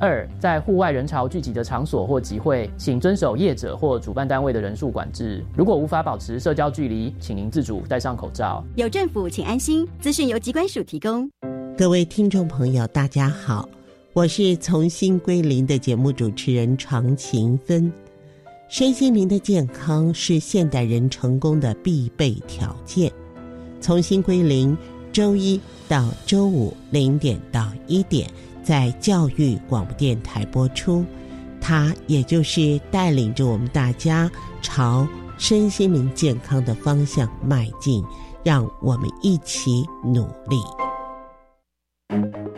二，在户外人潮聚集的场所或集会，请遵守业者或主办单位的人数管制。如果无法保持社交距离，请您自主戴上口罩。有政府，请安心。资讯由机关署提供。各位听众朋友，大家好，我是从新归零的节目主持人常勤芬。身心灵的健康是现代人成功的必备条件。从新归零，周一到周五零点到一点。在教育广播电台播出，它也就是带领着我们大家朝身心灵健康的方向迈进，让我们一起努力。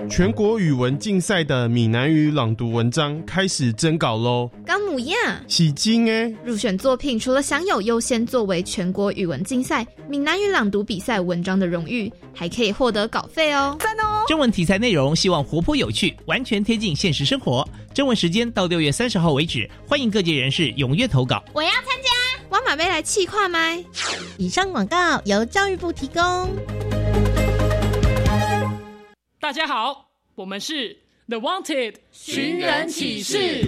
全国语文竞赛的闽南语朗读文章开始征稿喽！刚母呀，喜金哎！入选作品除了享有优先作为全国语文竞赛闽南语朗读比赛文章的荣誉，还可以获得稿费哦！赞哦！征文题材内容希望活泼有趣，完全贴近现实生活。征文时间到六月三十号为止，欢迎各界人士踊跃投稿。我要参加，我马杯来气跨麦。以上广告由教育部提供。大家好，我们是 The Wanted 寻人启事。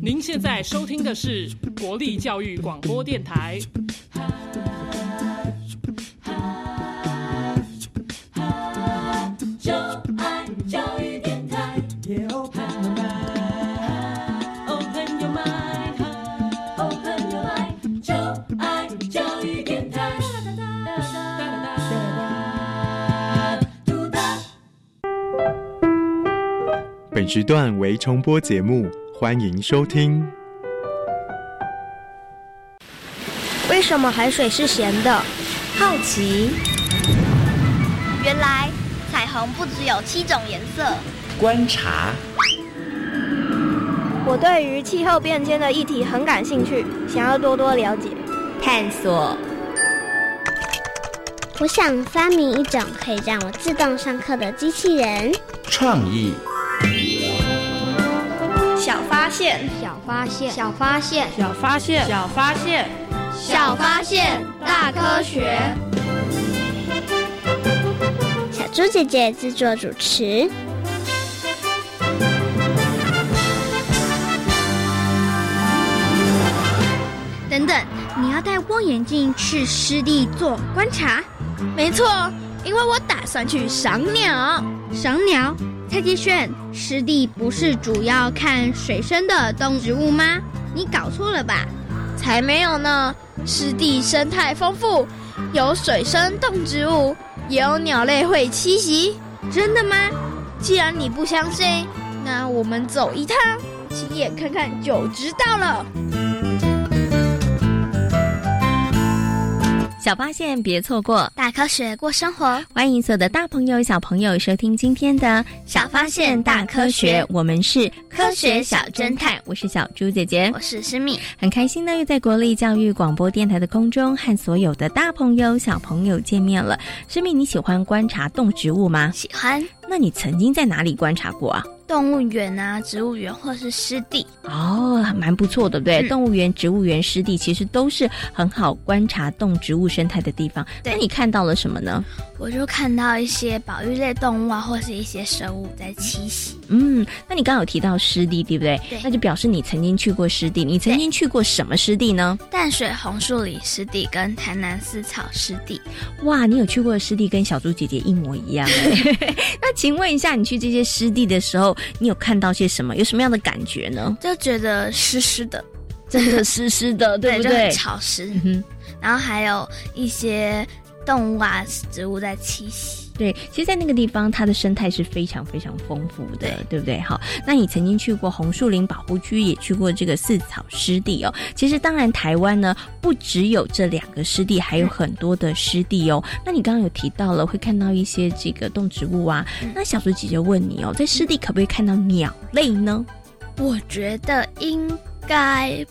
您现在收听的是国立教育广播电台。本时段为重播节目，欢迎收听。为什么海水是咸的？好奇。原来彩虹不只有七种颜色。观察。我对于气候变迁的议题很感兴趣，想要多多了解。探索。我想发明一种可以让我自动上课的机器人。创意。小发现，小发现，小发现，小发现，小发现，小发现，大科学。小猪姐姐制作主持。你要戴望远镜去湿地做观察？没错，因为我打算去赏鸟。赏鸟？蔡继炫，湿地不是主要看水生的动植物吗？你搞错了吧？才没有呢！湿地生态丰富，有水生动植物，也有鸟类会栖息。真的吗？既然你不相信，那我们走一趟，亲眼看看就知道了。小发现，别错过大科学过生活。欢迎所有的大朋友、小朋友收听今天的《小发现大科学》，我们是科学小侦探。我是小猪姐姐，我是诗密，很开心呢，又在国立教育广播电台的空中和所有的大朋友、小朋友见面了。诗密，你喜欢观察动植物吗？喜欢。那你曾经在哪里观察过啊？动物园啊，植物园或是湿地哦，蛮不错，对不对？动物园、植物园、湿地其实都是很好观察动植物生态的地方。那你看到了什么呢？我就看到一些保育类动物啊，或是一些生物在栖息。嗯，那你刚刚有提到湿地，对不对？对。那就表示你曾经去过湿地。你曾经去过什么湿地呢？淡水红树林湿地跟台南丝草湿地。哇，你有去过的湿地，跟小猪姐姐一模一样。那请问一下，你去这些湿地的时候，你有看到些什么？有什么样的感觉呢？就觉得湿湿的，真的湿湿的，对不对？潮湿。嗯然后还有一些动物啊、植物在栖息。对，其实，在那个地方，它的生态是非常非常丰富的，对不对？好，那你曾经去过红树林保护区，也去过这个四草湿地哦。其实，当然，台湾呢不只有这两个湿地，还有很多的湿地哦。那你刚刚有提到了，会看到一些这个动植物啊。那小猪姐姐问你哦，在湿地可不可以看到鸟类呢？我觉得应该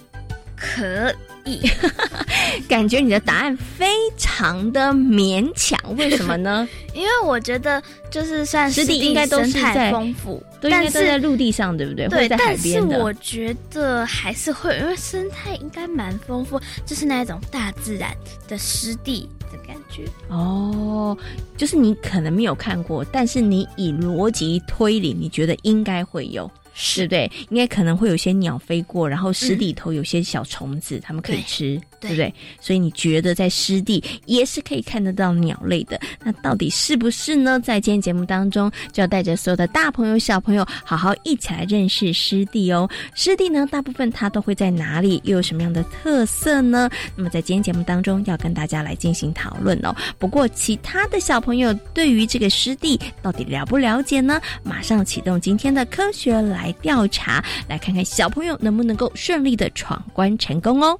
可意。感觉你的答案非常的勉强，为什么呢？因为我觉得就是算湿地应该都是在丰富，都应该都在陆地上，对不对？对，在海边。但是我觉得还是会，因为生态应该蛮丰富，就是那一种大自然的湿地的感觉。哦，就是你可能没有看过，但是你以逻辑推理，你觉得应该会有。是对，应该可能会有些鸟飞过，然后湿地头有些小虫子，它们可以吃，对不对？所以你觉得在湿地也是可以看得到鸟类的？那到底是不是呢？在今天节目当中，就要带着所有的大朋友、小朋友，好好一起来认识湿地哦。湿地呢，大部分它都会在哪里？又有什么样的特色呢？那么在今天节目当中，要跟大家来进行讨论哦。不过，其他的小朋友对于这个湿地到底了不了解呢？马上启动今天的科学来。调查，来看看小朋友能不能够顺利的闯关成功哦。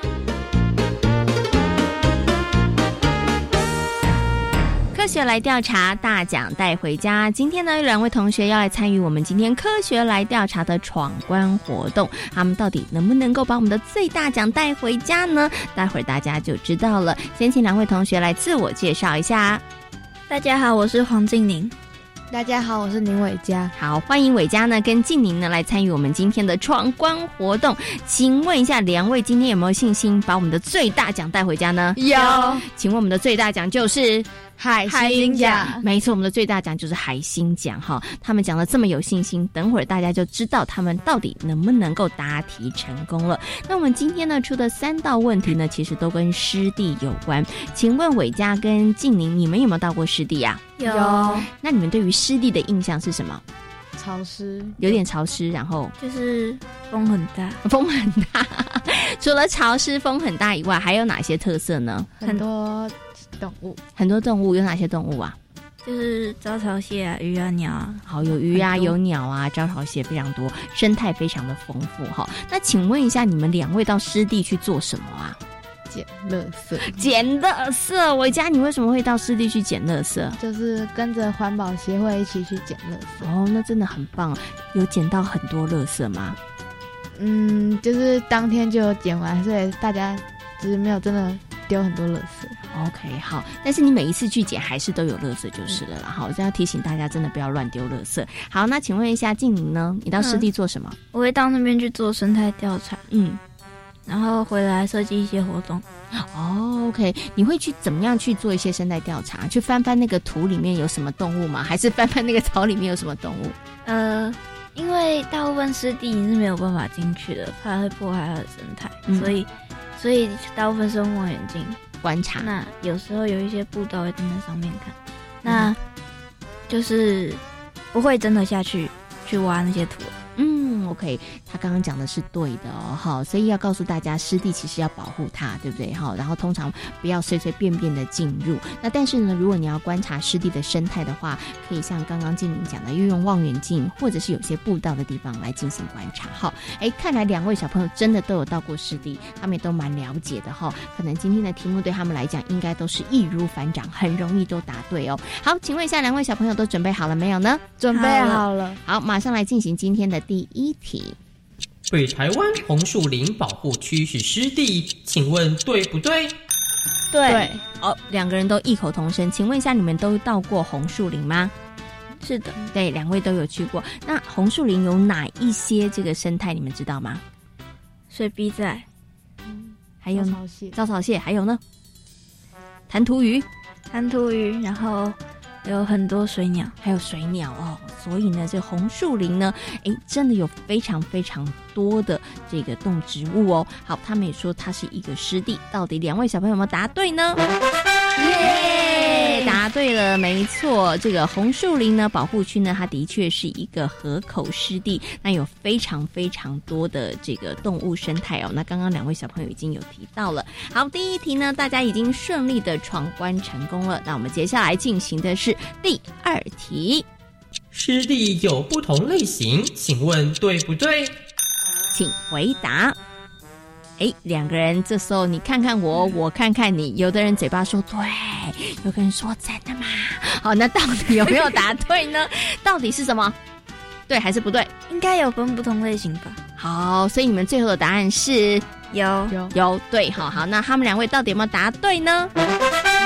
科学来调查，大奖带回家。今天呢，有两位同学要来参与我们今天科学来调查的闯关活动。他们到底能不能够把我们的最大奖带回家呢？待会儿大家就知道了。先请两位同学来自我介绍一下。大家好，我是黄静宁。大家好，我是林伟佳。好，欢迎伟佳呢跟静宁呢来参与我们今天的闯关活动。请问一下，两位今天有没有信心把我们的最大奖带回家呢？有。请问我们的最大奖就是？海星奖，没错，我们的最大奖就是海星奖哈。他们讲的这么有信心，等会儿大家就知道他们到底能不能够答题成功了。那我们今天呢出的三道问题呢，其实都跟湿地有关。请问伟嘉跟静宁，你们有没有到过湿地啊？有。那你们对于湿地的印象是什么？潮湿，有点潮湿，然后就是风很大，风很大。除了潮湿、风很大以外，还有哪些特色呢？很多。动物很多动物有哪些动物啊？就是招潮蟹啊，鱼啊，鸟啊，好有鱼啊，有鸟啊，招潮蟹非常多，生态非常的丰富哈。那请问一下，你们两位到湿地去做什么啊？捡垃圾，捡垃圾。我家你为什么会到湿地去捡垃圾？就是跟着环保协会一起去捡垃圾。哦，那真的很棒。有捡到很多垃圾吗？嗯，就是当天就有捡完，所以大家只是没有真的。丢很多垃圾，OK，好，但是你每一次去捡还是都有垃圾就是了啦。好，这要提醒大家，真的不要乱丢垃圾。好，那请问一下静宁呢？你到湿地做什么？我会到那边去做生态调查，嗯，然后回来设计一些活动。哦，OK，你会去怎么样去做一些生态调查？去翻翻那个土里面有什么动物吗？还是翻翻那个草里面有什么动物？呃，因为大部分湿地你是没有办法进去的，怕会破坏它的生态，所以。所以大部分是用望远镜观察。那有时候有一些步道会站在上面看，那就是不会真的下去去挖那些土。嗯，OK，他刚刚讲的是对的哦，好，所以要告诉大家，湿地其实要保护它，对不对？好，然后通常不要随随便便的进入。那但是呢，如果你要观察湿地的生态的话，可以像刚刚静明讲的，运用望远镜或者是有些步道的地方来进行观察。好，哎，看来两位小朋友真的都有到过湿地，他们也都蛮了解的哈。可能今天的题目对他们来讲，应该都是易如反掌，很容易都答对哦。好，请问一下，两位小朋友都准备好了没有呢？准备好了。好，马上来进行今天的。第一题，北台湾红树林保护区是湿地，请问对不对？对。哦，两个人都异口同声。请问一下，你们都到过红树林吗？是的，对，两位都有去过。那红树林有哪一些这个生态，你们知道吗？水笔仔，还有招潮蟹，招潮蟹，还有呢？弹涂鱼，弹涂鱼，然后有很多水鸟，还有水鸟哦。所以呢，这红树林呢，哎，真的有非常非常多的这个动植物哦。好，他们也说它是一个湿地，到底两位小朋友有没有答对呢？耶！答对了，没错，这个红树林呢保护区呢，它的确是一个河口湿地，那有非常非常多的这个动物生态哦。那刚刚两位小朋友已经有提到了。好，第一题呢，大家已经顺利的闯关成功了。那我们接下来进行的是第二题，湿地有不同类型，请问对不对？请回答。哎，两个人这时候你看看我，我看看你，有的人嘴巴说对，有个人说真的吗？好，那到底有没有答对呢？到底是什么？对还是不对？应该有分不同类型吧。好，所以你们最后的答案是有有有对，好好，那他们两位到底有没有答对呢？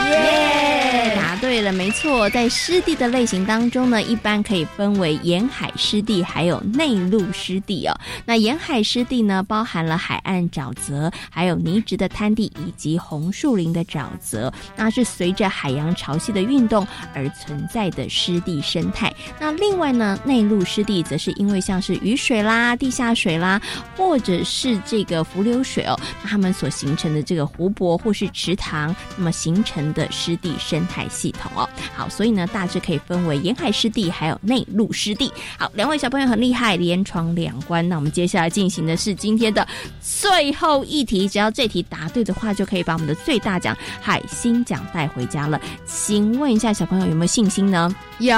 耶，答对了，没错，在湿地的类型当中呢，一般可以分为沿海湿地还有内陆湿地哦。那沿海湿地呢，包含了海岸沼泽，还有泥质的滩地以及红树林的沼泽，那是随着海洋潮汐的运动而存在的湿地生态。那另外呢，内陆湿地则是因为像是雨水啦、地下水啦，或者是这个浮流水哦，它们所形成的这个湖泊或是池塘，那么形成的湿地生态系统哦。好，所以呢，大致可以分为沿海湿地还有内陆湿地。好，两位小朋友很厉害，连闯两关。那我们接下来进行的是今天的最后一题，只要这题答对的话，就可以把我们的最大奖海星奖带回家了。请问一下小朋友有没有信心呢？有。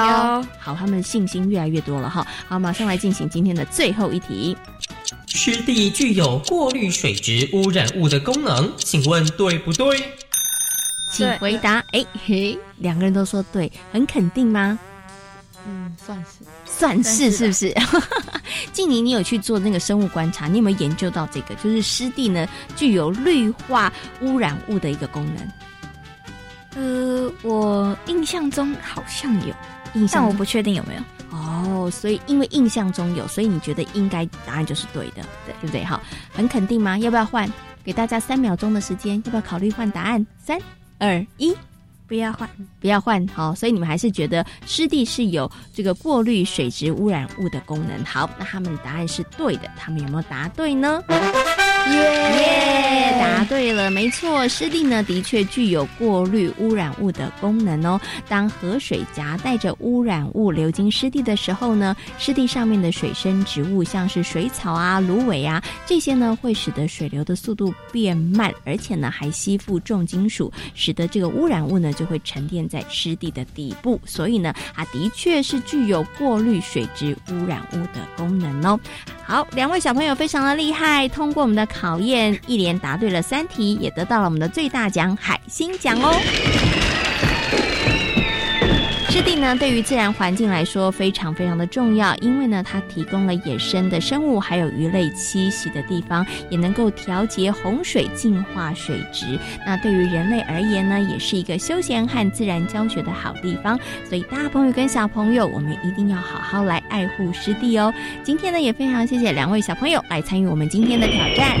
好，他们的信心越来越多了哈。好，马上来进行今天的最后一题。湿地具有过滤水质污染物的功能，请问对不对？请回答。哎嘿，两个人都说对，很肯定吗？嗯，算是，算是是不是？静宁，你有去做那个生物观察？你有没有研究到这个？就是湿地呢，具有绿化污染物的一个功能。呃，我印象中好像有，印象但我不确定有没有。哦，所以因为印象中有，所以你觉得应该答案就是对的，对对不对？好，很肯定吗？要不要换？给大家三秒钟的时间，要不要考虑换答案？三、二、一，不要换，不要换。好，所以你们还是觉得湿地是有这个过滤水质污染物的功能。好，那他们的答案是对的，他们有没有答对呢？耶！答对了，没错，湿地呢的确具有过滤污染物的功能哦。当河水夹带着污染物流经湿地的时候呢，湿地上面的水生植物，像是水草啊、芦苇啊，这些呢会使得水流的速度变慢，而且呢还吸附重金属，使得这个污染物呢就会沉淀在湿地的底部。所以呢，它的确是具有过滤水质污染物的功能哦。好，两位小朋友非常的厉害，通过我们的验，一连答对了三题，也得到了我们的最大奖海星奖哦。湿地呢，对于自然环境来说非常非常的重要，因为呢，它提供了野生的生物还有鱼类栖息的地方，也能够调节洪水、净化水质。那对于人类而言呢，也是一个休闲和自然教学的好地方。所以，大朋友跟小朋友，我们一定要好好来爱护湿地哦。今天呢，也非常谢谢两位小朋友来参与我们今天的挑战。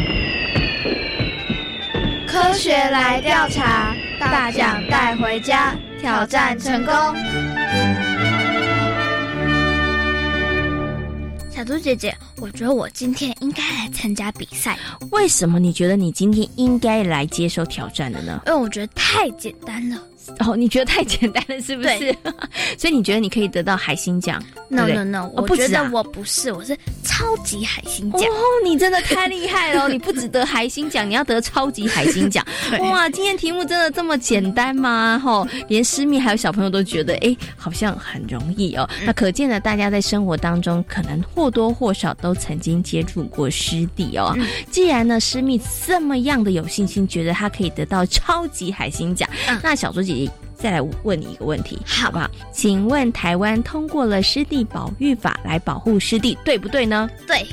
科学来调查，大奖带回家，挑战成功。小猪姐姐，我觉得我今天应该来参加比赛。为什么你觉得你今天应该来接受挑战的呢？因为我觉得太简单了。哦，你觉得太简单了，是不是？所以你觉得你可以得到海星奖？No No No，哦我觉得不止啊我不是，我是超级海星奖。哦，你真的太厉害了！你不只得海星奖，你要得超级海星奖。哇，今天题目真的这么简单吗？吼，连师密还有小朋友都觉得，哎，好像很容易哦。那可见呢，大家在生活当中可能或多或少都曾经接触过师弟哦。既然呢，师密这么样的有信心，觉得他可以得到超级海星奖，那小猪姐姐。再来问你一个问题，好不好？请问台湾通过了湿地保育法来保护湿地，对不对呢？对，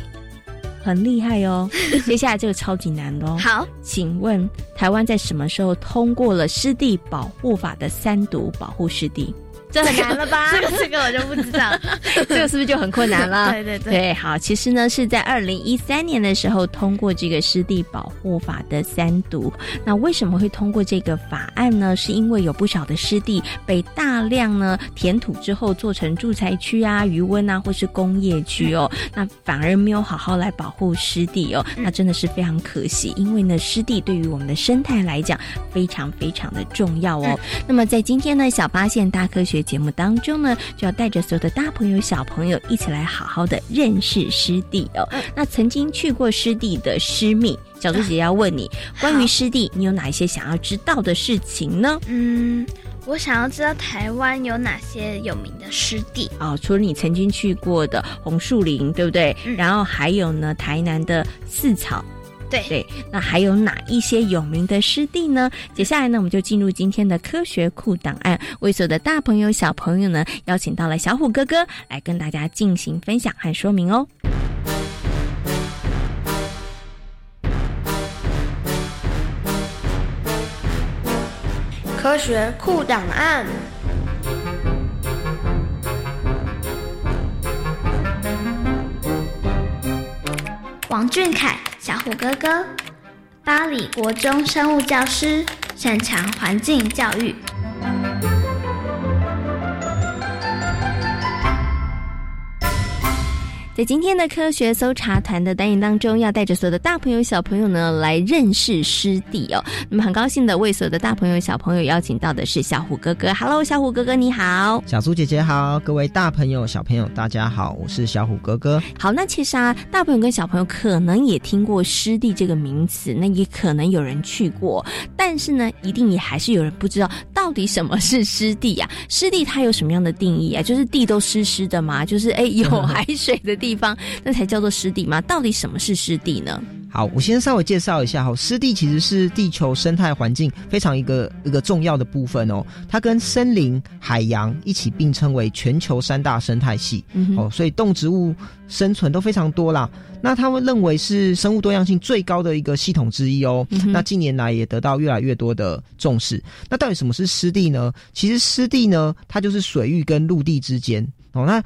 很厉害哦。接下来这个超级难的哦。好，请问台湾在什么时候通过了湿地保护法的三读保护湿地？这很难了吧？这 个这个我就不知道，这个是不是就很困难了？对对对，对，好，其实呢是在二零一三年的时候通过这个湿地保护法的三读。那为什么会通过这个法案呢？是因为有不少的湿地被大量呢填土之后做成住宅区啊、余温啊或是工业区哦，那反而没有好好来保护湿地哦，那真的是非常可惜。因为呢，湿地对于我们的生态来讲非常非常的重要哦。那么在今天呢，小发现大科学节目当中呢，就要带着所有的大朋友、小朋友一起来好好的认识湿地哦。那曾经去过湿地的师蜜，小猪姐姐要问你，关于湿地，你有哪一些想要知道的事情呢？嗯，我想要知道台湾有哪些有名的湿地哦，除了你曾经去过的红树林，对不对？然后还有呢，台南的四草。对对，那还有哪一些有名的湿地呢？接下来呢，我们就进入今天的科学库档案，为所有的大朋友、小朋友呢，邀请到了小虎哥哥来跟大家进行分享和说明哦。科学库档案。王俊凯，小虎哥哥，巴黎国中生物教师，擅长环境教育。在今天的科学搜查团的单元当中，要带着所有的大朋友、小朋友呢来认识湿地哦。那么很高兴的为所有的大朋友、小朋友邀请到的是小虎哥哥。Hello，小虎哥哥你好，小苏姐姐好，各位大朋友、小朋友大家好，我是小虎哥哥。好，那其实啊，大朋友跟小朋友可能也听过湿地这个名词，那也可能有人去过，但是呢，一定也还是有人不知道到底什么是湿地啊？湿地它有什么样的定义啊？就是地都湿湿的吗？就是哎有 海水的地。地方那才叫做湿地吗？到底什么是湿地呢？好，我先稍微介绍一下哈，湿地其实是地球生态环境非常一个一个重要的部分哦，它跟森林、海洋一起并称为全球三大生态系哦，所以动植物生存都非常多啦。那他们认为是生物多样性最高的一个系统之一哦。那近年来也得到越来越多的重视。那到底什么是湿地呢？其实湿地呢，它就是水域跟陆地之间哦。那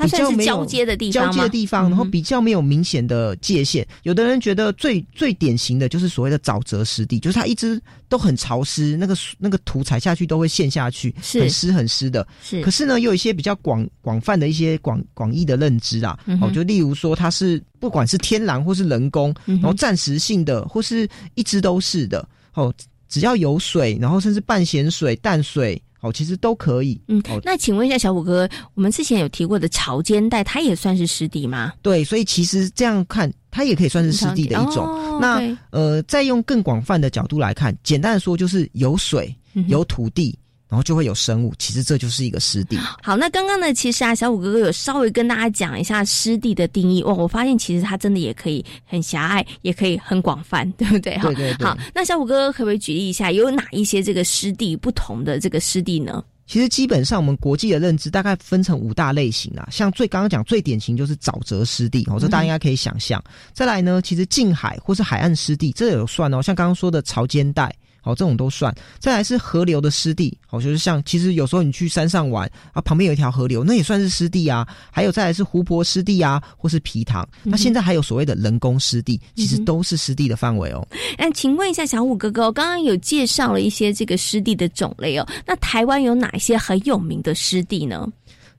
它算是交接的地方交接的地方，然后比较没有明显的界限。有的人觉得最最典型的就是所谓的沼泽湿地，就是它一直都很潮湿，那个那个土踩下去都会陷下去，很湿很湿的。是，可是呢，有一些比较广广泛的一些广广义的认知啊，哦，就例如说它是不管是天然或是人工，然后暂时性的或是一直都是的，哦，只要有水，然后甚至半咸水、淡水。哦，其实都可以。嗯，那请问一下小虎哥，我们之前有提过的潮间带，它也算是湿地吗？对，所以其实这样看，它也可以算是湿地的一种。那呃，再用更广泛的角度来看，简单的说就是有水、有土地。然后就会有生物，其实这就是一个湿地。好，那刚刚呢，其实啊，小虎哥哥有稍微跟大家讲一下湿地的定义。哇，我发现其实它真的也可以很狭隘，也可以很广泛，对不对？对对对。好，那小虎哥哥可不可以举例一下，有哪一些这个湿地不同的这个湿地呢？其实基本上我们国际的认知大概分成五大类型啊，像最刚刚讲最典型就是沼泽湿地哦，这大家应该可以想象。再来呢，其实近海或是海岸湿地，这有算哦，像刚刚说的潮间带。好，这种都算。再来是河流的湿地，好，就是像其实有时候你去山上玩啊，旁边有一条河流，那也算是湿地啊。还有再来是湖泊湿地啊，或是皮塘。那现在还有所谓的人工湿地，其实都是湿地的范围哦。那请问一下小虎哥哥，刚刚有介绍了一些这个湿地的种类哦。那台湾有哪一些很有名的湿地呢？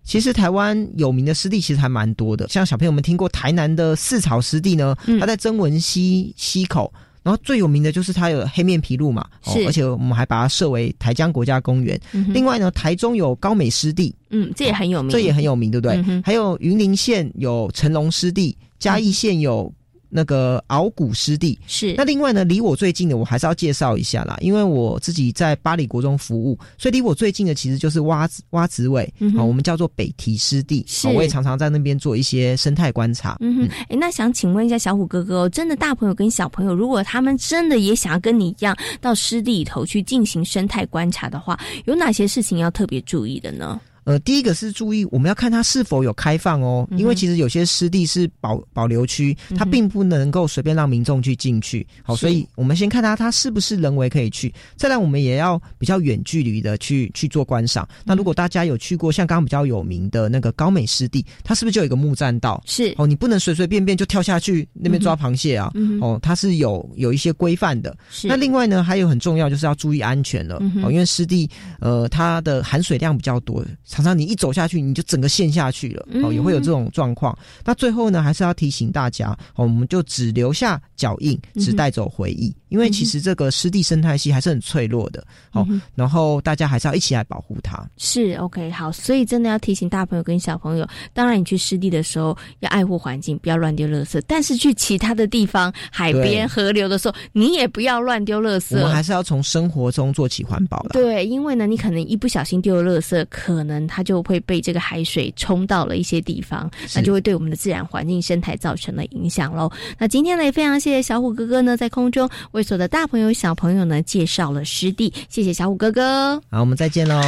其实台湾有名的湿地其实还蛮多的，像小朋友们听过台南的四草湿地呢，它在曾文溪溪口。然后最有名的就是它有黑面琵鹭嘛，哦，而且我们还把它设为台江国家公园。另外呢，台中有高美湿地，嗯，这也很有名，这也很有名，对不对？还有云林县有成龙湿地，嘉义县有。那个鳌骨湿地。是。那另外呢，离我最近的我还是要介绍一下啦，因为我自己在巴黎国中服务，所以离我最近的其实就是蛙子蛙子尾啊，我们叫做北堤湿地，我也常常在那边做一些生态观察。嗯哼，哎，那想请问一下小虎哥哥，真的大朋友跟小朋友，如果他们真的也想要跟你一样到湿地里头去进行生态观察的话，有哪些事情要特别注意的呢？呃，第一个是注意我们要看它是否有开放哦，因为其实有些湿地是保保留区，它并不能够随便让民众去进去。好，所以我们先看它它是不是人为可以去，再来我们也要比较远距离的去去做观赏。那如果大家有去过像刚刚比较有名的那个高美湿地，它是不是就有一个木栈道？是哦，你不能随随便便就跳下去那边抓螃蟹啊。哦，它是有有一些规范的。那另外呢，还有很重要就是要注意安全了。哦，因为湿地呃它的含水量比较多。常常你一走下去，你就整个陷下去了，哦，也会有这种状况。那最后呢，还是要提醒大家，哦，我们就只留下脚印，只带走回忆，因为其实这个湿地生态系还是很脆弱的，哦，然后大家还是要一起来保护它。是 OK，好，所以真的要提醒大朋友跟小朋友，当然你去湿地的时候要爱护环境，不要乱丢垃圾。但是去其他的地方，海边、河流的时候，你也不要乱丢垃圾。我们还是要从生活中做起环保的。对，因为呢，你可能一不小心丢了垃圾，可能它就会被这个海水冲到了一些地方，那就会对我们的自然环境生态造成了影响喽。那今天呢，也非常谢谢小虎哥哥呢，在空中为所有的大朋友小朋友呢介绍了湿地，谢谢小虎哥哥。好，我们再见喽。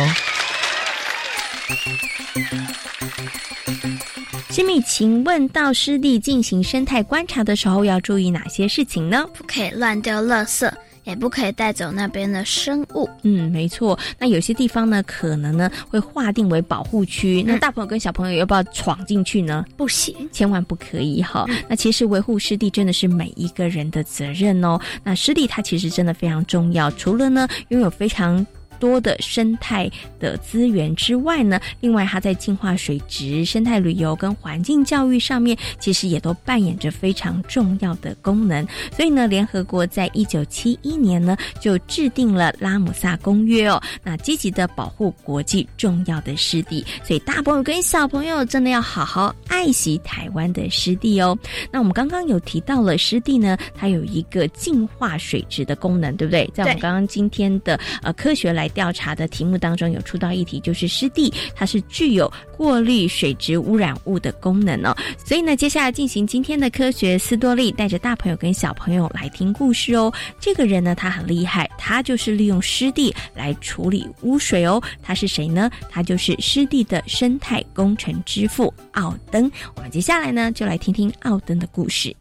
新米，请问到湿地进行生态观察的时候，要注意哪些事情呢？不可以乱丢垃圾。也不可以带走那边的生物。嗯，没错。那有些地方呢，可能呢会划定为保护区。那大朋友跟小朋友要不要闯进去呢？不行，千万不可以哈。那其实维护湿地真的是每一个人的责任哦。那湿地它其实真的非常重要，除了呢拥有非常。多的生态的资源之外呢，另外它在净化水质、生态旅游跟环境教育上面，其实也都扮演着非常重要的功能。所以呢，联合国在一九七一年呢就制定了拉姆萨公约哦，那积极的保护国际重要的湿地。所以大朋友跟小朋友真的要好好爱惜台湾的湿地哦。那我们刚刚有提到了湿地呢，它有一个净化水质的功能，对不对？在我们刚刚今天的呃科学来。调查的题目当中有出到一题，就是湿地，它是具有过滤水质污染物的功能哦。所以呢，接下来进行今天的科学，斯多利带着大朋友跟小朋友来听故事哦。这个人呢，他很厉害，他就是利用湿地来处理污水哦。他是谁呢？他就是湿地的生态工程之父奥登。我们接下来呢，就来听听奥登的故事。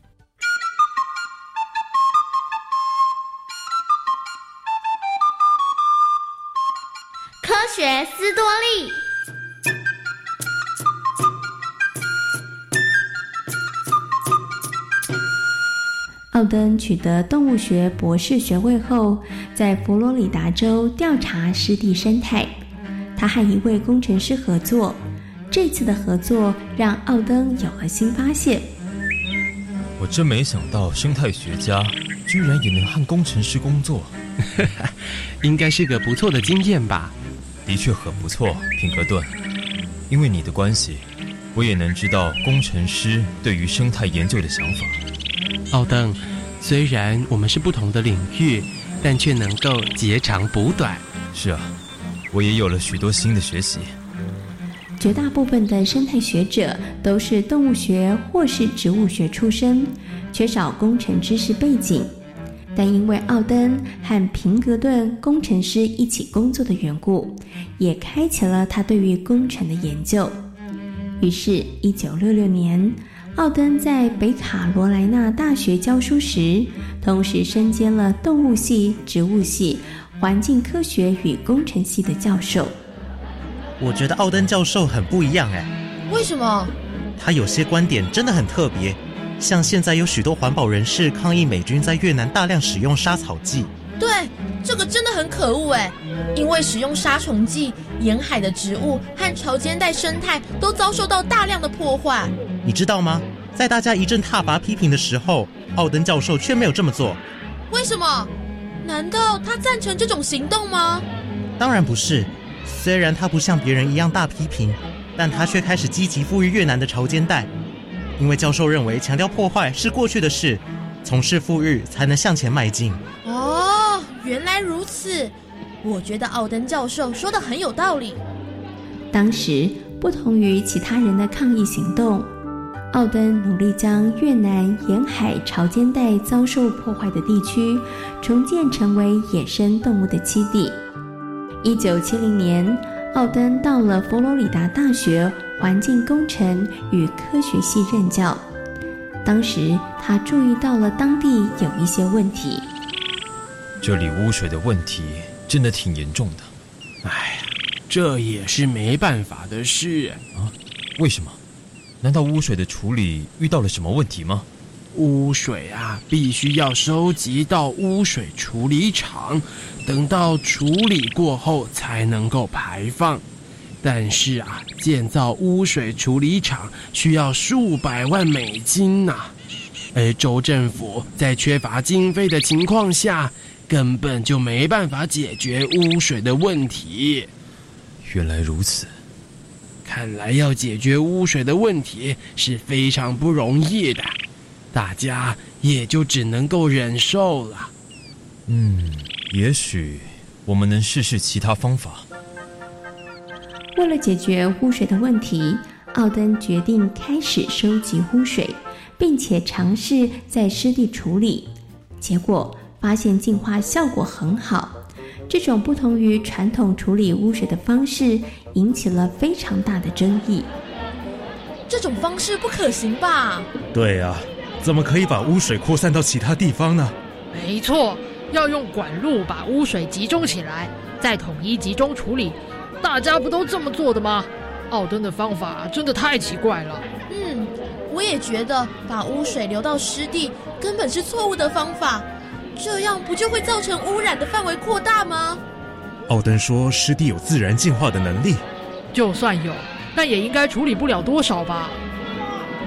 学斯多利。奥登取得动物学博士学位后，在佛罗里达州调查湿地生态。他和一位工程师合作，这次的合作让奥登有了新发现。我真没想到，生态学家居然也能和工程师工作。应该是个不错的经验吧。的确很不错，品格顿。因为你的关系，我也能知道工程师对于生态研究的想法。奥登，虽然我们是不同的领域，但却能够截长补短。是啊，我也有了许多新的学习。绝大部分的生态学者都是动物学或是植物学出身，缺少工程知识背景。但因为奥登和平格顿工程师一起工作的缘故，也开启了他对于工程的研究。于是，一九六六年，奥登在北卡罗来纳大学教书时，同时身兼了动物系、植物系、环境科学与工程系的教授。我觉得奥登教授很不一样哎，为什么？他有些观点真的很特别。像现在有许多环保人士抗议美军在越南大量使用杀草剂，对，这个真的很可恶哎！因为使用杀虫剂，沿海的植物和潮间带生态都遭受到大量的破坏。你知道吗？在大家一阵挞伐批评的时候，奥登教授却没有这么做。为什么？难道他赞成这种行动吗？当然不是。虽然他不像别人一样大批评，但他却开始积极富裕越南的潮间带。因为教授认为，强调破坏是过去的事，从事富裕才能向前迈进。哦，原来如此。我觉得奥登教授说的很有道理。当时，不同于其他人的抗议行动，奥登努力将越南沿海潮间带遭受破坏的地区重建成为野生动物的栖地。一九七零年。奥登到了佛罗里达大学环境工程与科学系任教。当时他注意到了当地有一些问题，这里污水的问题真的挺严重的。哎呀，这也是没办法的事啊！为什么？难道污水的处理遇到了什么问题吗？污水啊，必须要收集到污水处理厂，等到处理过后才能够排放。但是啊，建造污水处理厂需要数百万美金呐，而州政府在缺乏经费的情况下，根本就没办法解决污水的问题。原来如此，看来要解决污水的问题是非常不容易的。大家也就只能够忍受了。嗯，也许我们能试试其他方法。为了解决污水的问题，奥登决定开始收集污水，并且尝试在湿地处理。结果发现净化效果很好。这种不同于传统处理污水的方式，引起了非常大的争议。这种方式不可行吧？对啊。怎么可以把污水扩散到其他地方呢？没错，要用管路把污水集中起来，再统一集中处理。大家不都这么做的吗？奥登的方法真的太奇怪了。嗯，我也觉得把污水流到湿地根本是错误的方法，这样不就会造成污染的范围扩大吗？奥登说湿地有自然净化的能力，就算有，但也应该处理不了多少吧。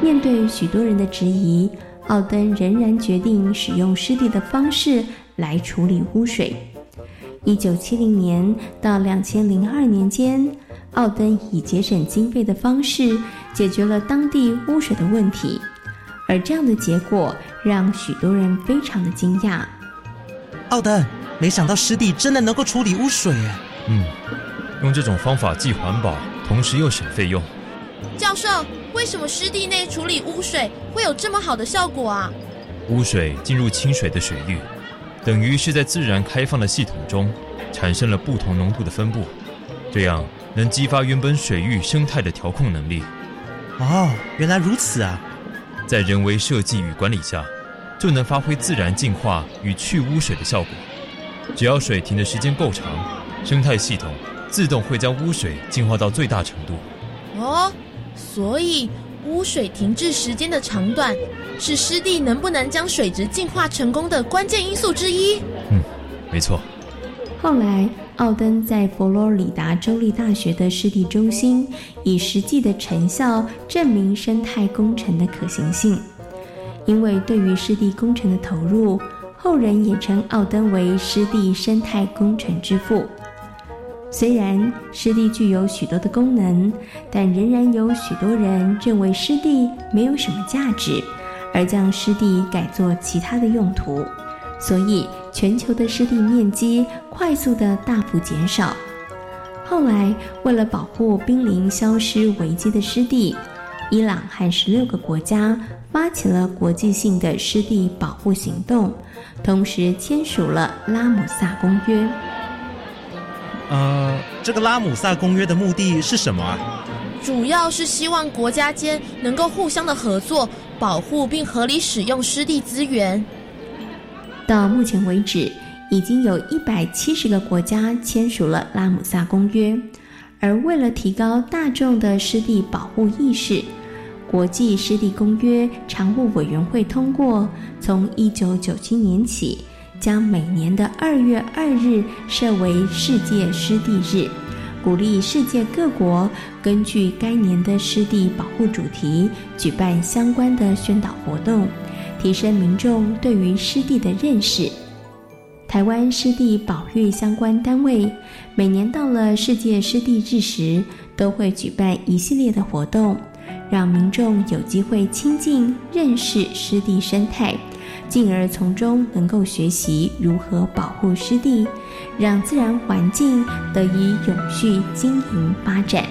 面对许多人的质疑。奥登仍然决定使用湿地的方式来处理污水。一九七零年到两千零二年间，奥登以节省经费的方式解决了当地污水的问题，而这样的结果让许多人非常的惊讶。奥登，没想到湿地真的能够处理污水嗯，用这种方法既环保，同时又省费用。教授。为什么湿地内处理污水会有这么好的效果啊？污水进入清水的水域，等于是在自然开放的系统中产生了不同浓度的分布，这样能激发原本水域生态的调控能力。哦，原来如此啊！在人为设计与管理下，就能发挥自然净化与去污水的效果。只要水停的时间够长，生态系统自动会将污水净化到最大程度。哦。所以，污水停滞时间的长短是湿地能不能将水质净化成功的关键因素之一。嗯，没错。后来，奥登在佛罗里达州立大学的湿地中心，以实际的成效证明生态工程的可行性。因为对于湿地工程的投入，后人也称奥登为湿地生态工程之父。虽然湿地具有许多的功能，但仍然有许多人认为湿地没有什么价值，而将湿地改作其他的用途，所以全球的湿地面积快速的大幅减少。后来，为了保护濒临消失危机的湿地，伊朗和十六个国家发起了国际性的湿地保护行动，同时签署了拉姆萨公约。呃，这个拉姆萨公约的目的是什么啊？主要是希望国家间能够互相的合作，保护并合理使用湿地资源。到目前为止，已经有一百七十个国家签署了拉姆萨公约。而为了提高大众的湿地保护意识，国际湿地公约常务委员会通过，从一九九七年起。将每年的二月二日设为世界湿地日，鼓励世界各国根据该年的湿地保护主题举办相关的宣导活动，提升民众对于湿地的认识。台湾湿地保育相关单位每年到了世界湿地日时，都会举办一系列的活动，让民众有机会亲近认识湿地生态。进而从中能够学习如何保护湿地，让自然环境得以永续经营发展。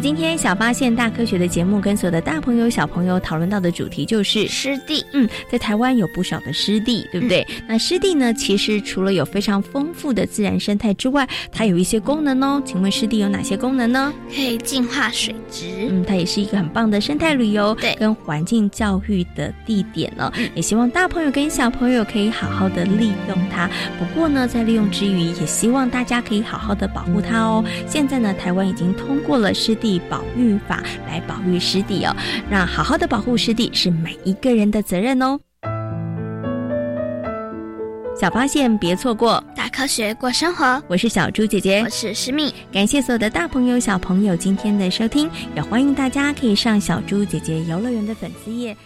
今天小发现大科学的节目，跟所有的大朋友小朋友讨论到的主题就是湿地。嗯，在台湾有不少的湿地，对不对？那湿地呢，其实除了有非常丰富的自然生态之外，它有一些功能哦。请问湿地有哪些功能呢？可以净化水质。嗯，它也是一个很棒的生态旅游对跟环境教育的地点呢、也希望大朋友跟小朋友可以好好的利用它。不过呢，在利用之余，也希望大家可以好好的保护它哦。现在呢，台湾已经通过了湿地保育法来保育湿地哦，那好好的保护湿地是每一个人的责任哦。小发现别错过，大科学过生活。我是小猪姐姐，我是诗蜜。感谢所有的大朋友、小朋友今天的收听，也欢迎大家可以上小猪姐姐游乐园的粉丝页。